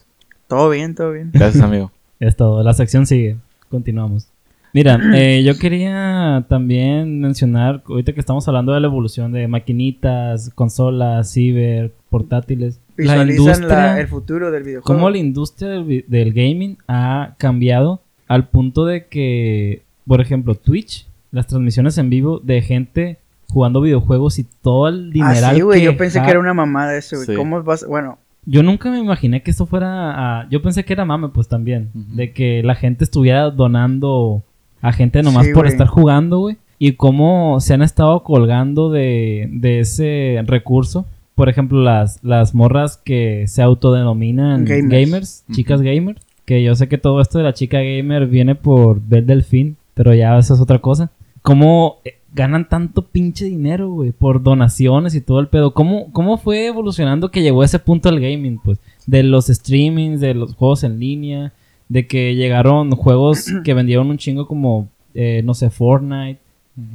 Todo bien, todo bien. Gracias, amigo. Es todo. La sección sigue. Continuamos. Mira, eh, yo quería también mencionar, ahorita que estamos hablando de la evolución de maquinitas, consolas, ciber, portátiles. La Visualizan industria, la- el futuro del videojuego. cómo la industria del, gaming ha cambiado al punto de que, por ejemplo, Twitch, las transmisiones en vivo de gente jugando videojuegos y todo el dineral Ah, sí, güey, yo pensé que era una mamada eso, güey. Sí. ¿Cómo vas? Bueno, Yo nunca me imaginé que esto fuera. a- Yo pensé que era mame, pues también. De que la gente estuviera donando a gente nomás Sí, por estar jugando, güey. Y cómo se han estado colgando de, de ese recurso. Por ejemplo, las, las morras que se autodenominan Gamers. gamers, chicas gamers. Que yo sé que todo esto de la chica gamer viene por Bel Delfín, pero ya eso es otra cosa. ¿Cómo eh, ganan tanto pinche dinero, güey? Por donaciones y todo el pedo. ¿Cómo, ¿Cómo fue evolucionando que llegó a ese punto el gaming, pues? De los streamings, de los juegos en línea, de que llegaron juegos que vendieron un chingo como, eh, no sé, Fortnite,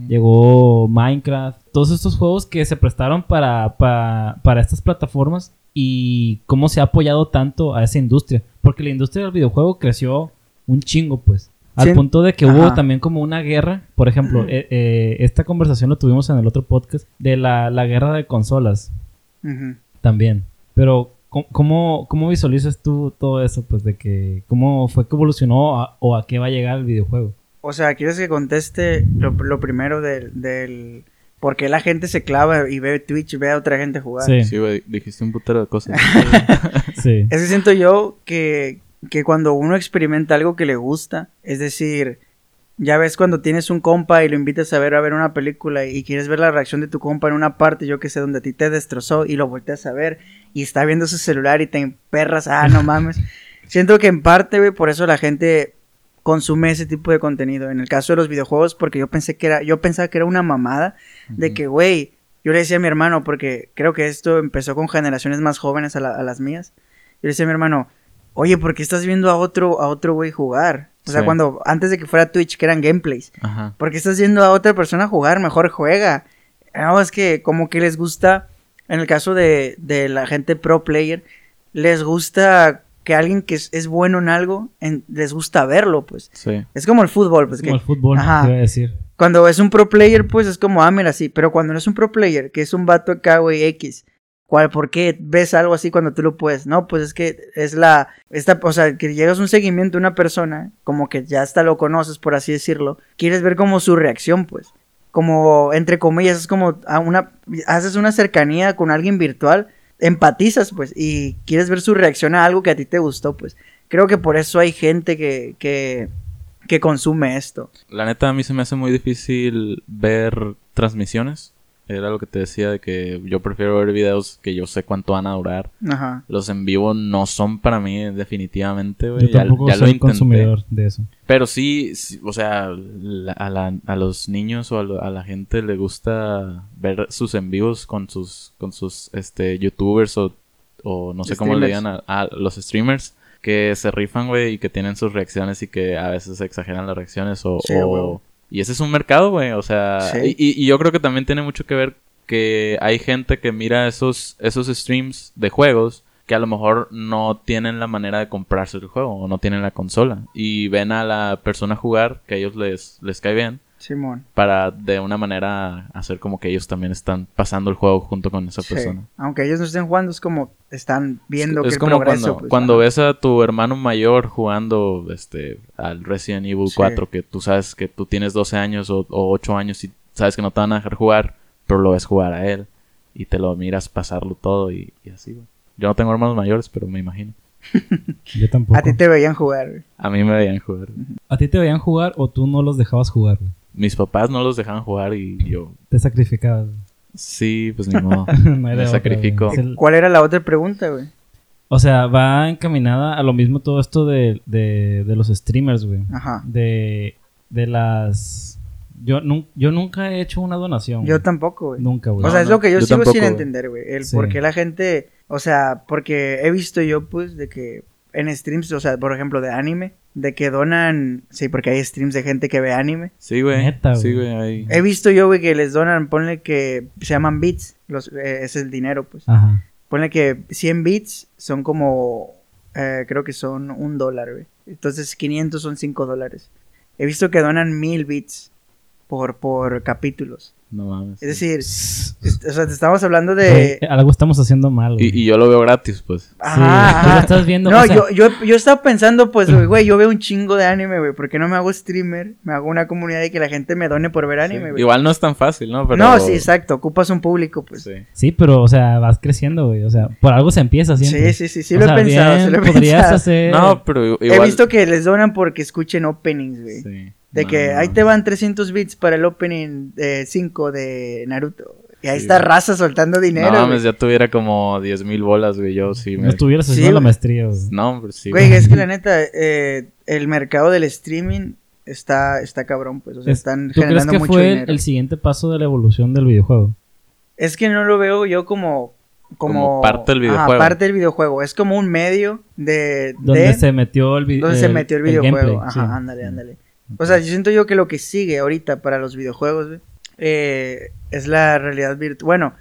llegó Minecraft, todos estos juegos que se prestaron para, para, para estas plataformas y cómo se ha apoyado tanto a esa industria. Porque la industria del videojuego creció un chingo, pues. Al Sí. punto de que hubo también como una guerra. Por ejemplo, eh, eh, esta conversación lo tuvimos en el otro podcast de la, la guerra de consolas también. Pero, ¿cómo- ¿cómo, visualizas tú todo eso? Pues de que, ¿cómo fue que evolucionó a- o a qué va a llegar el videojuego? O sea, ¿quieres que conteste lo, lo primero del, del... ¿Por qué la gente se clava y ve Twitch y ve a otra gente jugar? Sí, dijiste un putero de cosas. sí. Es que siento yo que, que cuando uno experimenta algo que le gusta, es decir, ya ves cuando tienes un compa y lo invitas a ver a ver una película y quieres ver la reacción de tu compa en una parte, yo que sé, donde a ti te destrozó y lo volteas a ver y está viendo su celular y te emperras, ah, no mames. Siento que en parte, güey, por eso la gente consume ese tipo de contenido. En el caso de los videojuegos, porque yo pensé que era, yo pensaba que era una mamada de que, güey, yo le decía a mi hermano, porque creo que esto empezó con generaciones más jóvenes a, la- a las mías. Yo le decía a mi hermano, oye, ¿por qué estás viendo a otro, a otro güey jugar? O sea, Sí. cuando, antes de que fuera Twitch, que eran gameplays. Ajá. ¿Por qué estás viendo a otra persona jugar? Mejor juega. No, es que como que les gusta, en el caso de, de la gente pro player, les gusta que alguien que es, es bueno en algo, en- les gusta verlo, pues. Sí. Es como el fútbol, pues. Como que el fútbol, Ajá. te iba a decir. Cuando es un pro player, pues es como, ah, mira, sí. Pero cuando no es un pro player, que es un vato acá, güey, X. ¿Cuál, ¿Por qué ves algo así cuando tú lo puedes? No, pues es que es la. Esta, o sea, que llegas a un seguimiento de una persona, como que ya hasta lo conoces, por así decirlo. Quieres ver como su reacción, pues. Como, entre comillas, es como a una. Haces una cercanía con alguien virtual, empatizas, pues, y quieres ver su reacción a algo que a ti te gustó, pues. Creo que por eso hay gente que, que, que consume esto. La neta, a mí se me hace muy difícil ver transmisiones. Era lo que te decía de que yo prefiero ver videos que yo sé cuánto van a durar. Ajá. Los en vivo no son para mí definitivamente, güey. Yo Ya, tampoco ya lo soy intenté. consumidor de eso. Pero sí, sí, o sea, la- a, la- a los niños o a, lo- a la gente le gusta ver sus en vivos con sus, con sus este, youtubers o, o no sé cómo le Streamers. digan a, a los streamers que se rifan, güey, y que tienen sus reacciones y que a veces exageran las reacciones o... Sí. Y ese es un mercado, güey, o sea, Sí. y, y- y yo creo que también tiene mucho que ver que hay gente que mira esos, esos streams de juegos que a lo mejor no tienen la manera de comprarse el juego o no tienen la consola y ven a la persona jugar que a ellos les, les cae bien Simón. para de una manera hacer como que ellos también están pasando el juego junto con esa Sí. persona. Aunque ellos no estén jugando, es como están viendo que es el como progreso. cuando, pues, cuando ves a tu hermano mayor jugando este al Resident Evil Sí. 4 que tú sabes que tú tienes 12 años o, o 8 años y sabes que no te van a dejar jugar, pero lo ves jugar a él y te lo miras pasarlo todo y, y así, güey. Yo no tengo hermanos mayores, pero me imagino. Yo tampoco. A ti te veían jugar. güey. A mí me veían jugar. ¿A ti te veían jugar o tú no los dejabas jugar? güey? Mis papás no los dejaban jugar y yo, Te sacrificabas. sí, pues ni modo. No Me otra, sacrifico. ¿Cuál era la otra pregunta, güey? O sea, va encaminada a lo mismo todo esto de, de, de los streamers, güey. Ajá. De, de las... Yo, nun- yo nunca he hecho una donación. Yo güey. tampoco, güey. Nunca, güey. o sea, No, es no, lo que yo, yo sigo tampoco, sin güey. entender, güey. El Sí. por qué la gente. O sea, porque he visto yo, pues, de que en streams, o sea, por ejemplo, de anime, de que donan. Sí, porque hay streams de gente que ve anime. Sí, güey. Neta, Sí, güey. güey. ahí. He visto yo, güey, que les donan, ponle que se llaman bits. Los, eh, es el dinero, pues. Ajá. Ponle que 100 bits son como. eh, creo que son un dólar, güey. Entonces 500 son 5 dólares. He visto que donan 1000 bits por, por capítulos. No mames. Es decir, o sea, te estamos hablando de. Algo estamos haciendo mal, güey. Y, y yo lo veo gratis, pues. Sí, Ajá, tú ajá. lo estás viendo. No, o sea, yo, yo, yo estaba pensando, pues, güey, yo veo un chingo de anime, güey. ¿Por qué no me hago streamer? Me hago una comunidad y que la gente me done por ver anime, Sí. güey. Igual no es tan fácil, ¿no? Pero... No, sí, exacto. Ocupas un público, pues. Sí. Sí, pero, o sea, vas creciendo, güey. O sea, por algo se empieza siempre. Sí, sí, sí, sí, O lo sea, he pensado, bien, sí lo he podrías pensado. hacer... No, pero igual... He visto que les donan porque escuchen openings, güey. Sí. De No, que no. ahí te van 300 bits para el opening 5 de Naruto. Y ahí Sí, está raza soltando dinero. No mames, ya tuviera como 10 mil bolas, güey. Yo sí me... No estuvieras Sí, haciendo la güey. maestría, güey. No, hombre, sí. Güey, es que la neta, eh, el mercado del streaming está, está cabrón, pues. O sea, Es- están ¿Tú crees generando que mucho fue el, dinero. el siguiente paso de la evolución del videojuego? Es que no lo veo yo como. Como, Como parte del Ajá, videojuego. parte del videojuego. Es como un medio de. Donde de- se metió el video. donde se metió el videojuego. gameplay, Ajá, sí. ándale, ándale. O sea, yo siento yo que lo que sigue ahorita para los videojuegos, eh, es la realidad virtual. Bueno,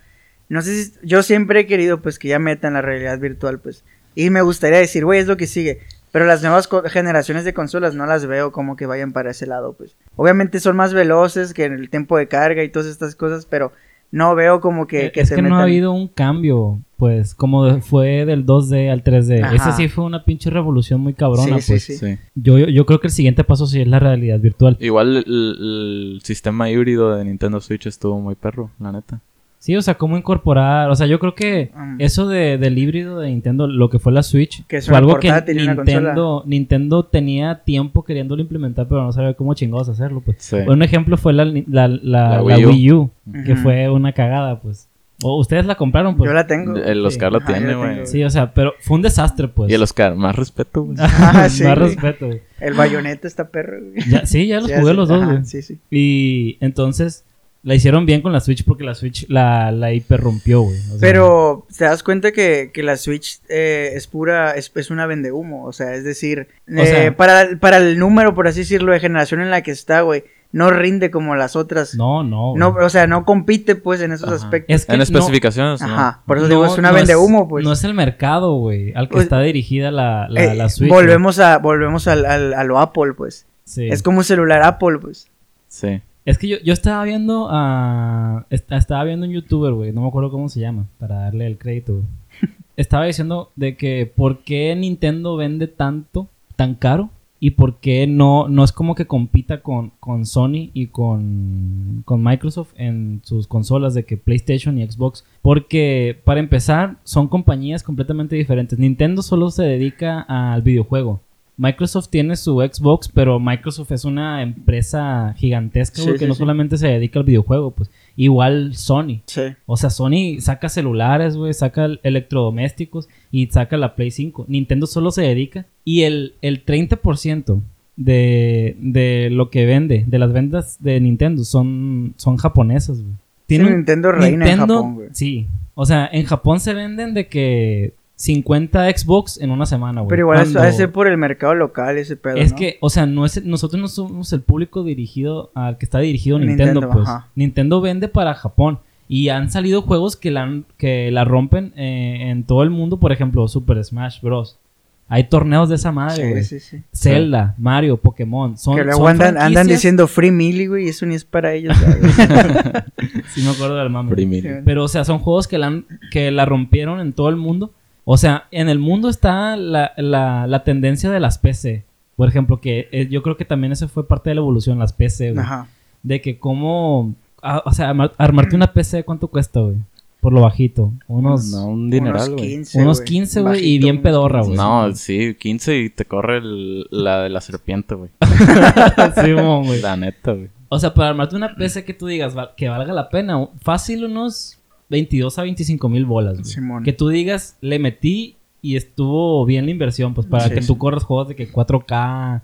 no sé si. Yo siempre he querido, pues, que ya metan la realidad virtual, pues. Y me gustaría decir, güey, es lo que sigue. Pero las nuevas generaciones de consolas no las veo como que vayan para ese lado, pues. Obviamente son más veloces que en el tiempo de carga y todas estas cosas, pero no veo como que, Eh, que es se que no ha habido un cambio, pues, como de- fue del 2D al 3D. Ajá. Esa sí fue una pinche revolución muy cabrona, Sí, sí, pues. sí. Sí. Yo, yo, yo creo que el siguiente paso sí es la realidad virtual. Igual el, el sistema híbrido de Nintendo Switch estuvo muy perro, la neta. Sí, o sea, cómo incorporar. O sea, yo creo que Mm. eso de, del híbrido de Nintendo, lo que fue la Switch, Que es fue algo que Nintendo, Nintendo tenía tiempo queriéndolo implementar, pero no sabía cómo chingados hacerlo, pues. Sí. Un ejemplo fue la, la, la, La la Wii U. Wii U, que fue una cagada, pues. O ustedes la compraron, pues. Yo la tengo. el Sí. Oscar lo Ajá, yo tiene, la güey. Sí, o sea, pero fue un desastre, pues. Y el Oscar, más respeto, güey. Ah, sí, Más güey. respeto, güey. El bayoneta está perro, güey. Ya, sí, ya los Sí, jugué los dos, ajá, güey. Sí, sí. Y entonces la hicieron bien con la Switch porque la Switch la, la hiperrompió, güey. O sea, Pero te das cuenta que, que la Switch eh, es pura, es, es una vendehumo, o sea, es decir, O eh, sea- para, para el número, por así decirlo, de generación en la que está, güey, no rinde como las otras. No, no. No, o sea, no compite pues en esos Ajá. aspectos. Es que En especificaciones, ¿no? Ajá, por eso no, digo, es una no vende humo, pues. No es el mercado, güey, al que Pues, está dirigida la, la, Eh, la Switch. volvemos a, volvemos al, al- a lo Apple, pues. Sí. Es como un celular Apple, pues. Sí. Es que yo, yo estaba viendo a... est- Estaba viendo un youtuber, güey. No me acuerdo cómo se llama. Para darle el crédito, güey. Estaba diciendo de que por qué Nintendo vende tanto, tan caro. Y por qué no, no es como que compita con, con Sony y con, con Microsoft en sus consolas de que PlayStation y Xbox. Porque para empezar son compañías completamente diferentes. Nintendo solo se dedica al videojuego. Microsoft tiene su Xbox, pero Microsoft es una empresa gigantesca, Sí, güey, que sí, no sí. solamente se dedica al videojuego, pues. Igual Sony. Sí. O sea, Sony saca celulares, güey, saca el- electrodomésticos y saca la Play 5. Nintendo solo se dedica. Y el, el 30% de, de lo que vende, de las ventas de Nintendo, son, son japonesas, güey. Sí, Nintendo reina en Nintendo- Japón, güey. Sí. O sea, en Japón se venden de que 50 Xbox en una semana, güey. Pero igual eso Cuando- ha de ser por el mercado local ese pedo, es ¿no? que, o sea, no es, nosotros no somos el público dirigido al que está dirigido Nintendo, Nintendo, pues. ajá. Nintendo vende para Japón. Y han salido juegos que la, han- que la rompen eh, en todo el mundo. Por ejemplo, Super Smash Bros. Hay torneos de esa madre, güey. Sí, sí, sí. Zelda, Mario, Pokémon. Son, que luego son andan, andan diciendo Free Millie, güey, y eso ni es para ellos. Sí, me acuerdo del mame. Sí, Pero, o sea, son juegos que la, han- que la rompieron en todo el mundo. O sea, en el mundo está la, la, la tendencia de las PC. Por ejemplo, que eh, yo creo que también eso fue parte de la evolución, las PC, güey. Ajá. De que cómo... ah, o sea, armar- armarte una PC, ¿cuánto cuesta, güey? Por lo bajito. Unos, No, un dineral, Unos güey. 15, unos güey. 15, güey, y bien pedorra, 15. güey. No, sí, 15 y te corre el- la de la serpiente, güey. Sí, mon, güey. La neta, güey. O sea, para armarte una PC que tú digas que valga la pena, fácil unos 22 a 25 mil bolas, güey. Simón. Que tú digas, le metí y estuvo bien la inversión, pues para Sí, que sí. tú corras juegos de que 4K,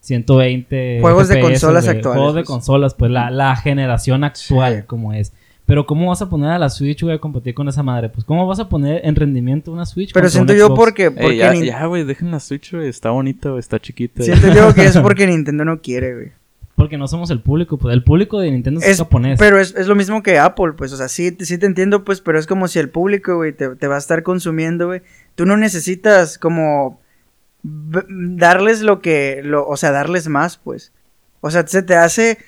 120. Juegos de consolas güey. actuales, Juegos de pues. consolas, pues la, la generación actual, Sí. como es. Pero ¿cómo vas a poner a la Switch, güey, a competir con esa madre? Pues ¿cómo vas a poner en rendimiento una Switch? Pero siento yo porque, Ey, porque ya, Nin- ya, güey, dejen la Switch, güey. Está bonita, güey. Está chiquita. siento yo que es porque Nintendo no quiere, güey. Porque no somos el público, pues el público de Nintendo es, Es, japonés. pero es, es lo mismo que Apple, pues, o sea, sí, sí te entiendo, pues, pero es como si el público, güey, te, te va a estar consumiendo, güey. Tú no necesitas como darles lo que, lo, o sea, darles más, pues. O sea, se te hace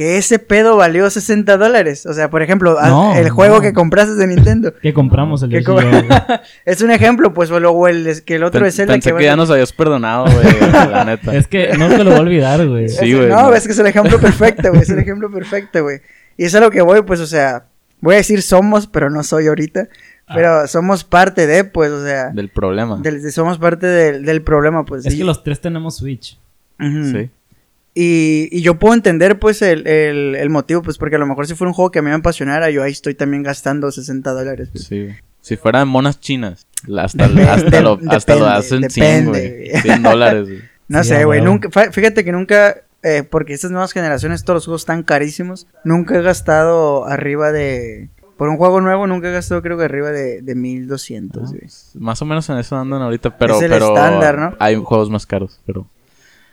que ese pedo valió 60 dólares. O sea, por ejemplo, No, el juego no. que compraste de Nintendo. Que compramos el co- es un ejemplo, pues, o el, que el otro Pen- es Pensé que que, ya nos habías perdonado, güey. la neta. Es que no te lo voy a olvidar, güey. Sí, güey, No, no. es que es el ejemplo perfecto, güey. Es el ejemplo perfecto, güey. Y es a lo que voy, pues, o sea, voy a decir somos, pero no soy ahorita. Ah. Pero somos parte de, pues, o sea, Del problema. del- de- somos parte del, del problema, pues. Es y, que los tres tenemos Switch. Ujú. Sí. Y, y yo puedo entender, pues, el, el, el motivo, pues, porque a lo mejor si fuera un juego que a mí me apasionara, yo ahí estoy también gastando 60 dólares. pues. Sí, güey. Si fueran monas chinas, hasta, hasta, lo, hasta lo hacen 100, güey. depende. 100 dólares. No Sí, sé, a güey, nunca, fíjate que nunca, eh, porque estas nuevas generaciones, todos los juegos están carísimos, nunca he gastado arriba de, por un juego nuevo, nunca he gastado creo que arriba de, de 1200, Ah, pues, Más o menos en eso andan ahorita, pero... Es el pero estándar, ¿no? Hay juegos más caros, pero...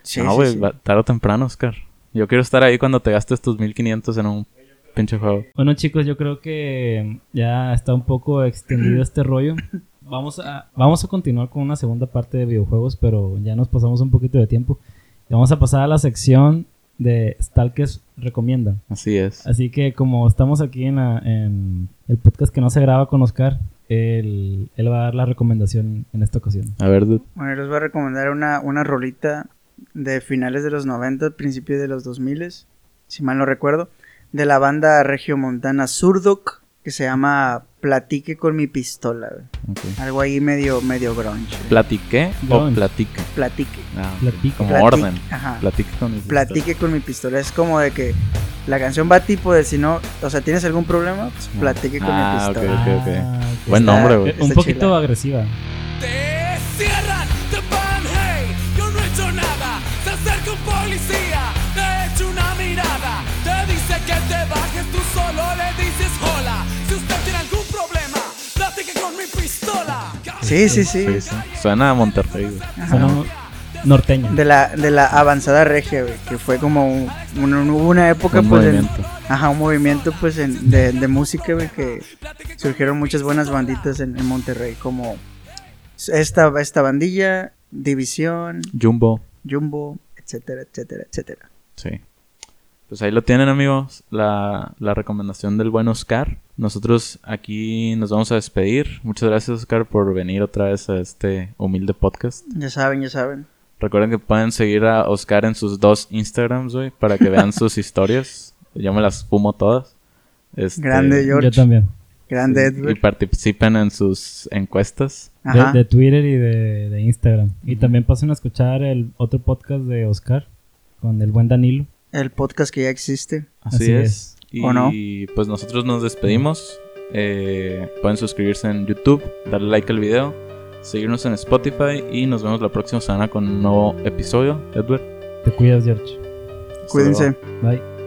Sí, no, güey, sí. tarde o temprano, Oscar. Yo quiero estar ahí cuando te gastes tus 1500 en un pinche juego. Bueno, chicos, yo creo que ya está un poco extendido este rollo. Vamos a, vamos a continuar con una segunda parte de videojuegos, pero ya nos pasamos un poquito de tiempo. Y vamos a pasar a la sección de Stalkers Recomienda. Así es. Así que como estamos aquí en, la- en el podcast que no se graba con Oscar, él, él va a dar la recomendación en esta ocasión. A ver, dude. Bueno, yo les voy a recomendar una, una rolita de finales de los 90, principios de los 2000, si mal no recuerdo, de la banda regiomontana Surdoc, que se llama Platique con mi pistola, güey. Ok. Algo ahí medio, medio grunge. ¿Platiqué o Grunge. platica? Platique. Ah. Platica. Como orden. Ajá. Platique con mi Platique con mi pistola. Es como de que la canción va tipo de si no, o sea, ¿tienes algún problema? Pues platique con Ah, mi pistola. ok, ok. Ah, Buen Está- nombre, güey. Un poquito chila. agresiva. Policía, te echa una mirada. Te dice que te bajes, tú solo le dices hola. Si usted tiene algún problema, platique con mi pistola. Sí, sí, sí. Sí, sí. Suena a Monterrey, güey. Suena, norteña. de la, de la avanzada regia, güey, que fue como un- un- hubo una época, Un pues, en- movimiento. ajá, un movimiento, pues, en- de, de música, güey, que surgieron muchas buenas banditas en, en Monterrey, como esta, esta bandilla, División, Jumbo. Jumbo, etcétera, etcétera, etcétera. Sí. Pues ahí lo tienen, amigos. La, la recomendación del buen Oscar. Nosotros aquí nos vamos a despedir. Muchas gracias, Oscar, por venir otra vez a este humilde podcast. Ya saben, ya saben. Recuerden que pueden seguir a Oscar en sus dos Instagrams, güey, para que vean sus historias. Yo me las fumo todas. Este, Grande, George. Yo también. Grande Y Edward. participen en sus encuestas. De, Twitter y de, de Instagram. Y también pasen a escuchar el otro podcast de Oscar con el buen Danilo. El podcast que ya existe. Así, Así es. es. Y ¿O no? pues nosotros nos despedimos. Eh, pueden suscribirse en YouTube, darle like al video, seguirnos en Spotify y nos vemos la próxima semana con un nuevo episodio. Edward. Te cuidas, George. Cuídense. Bye.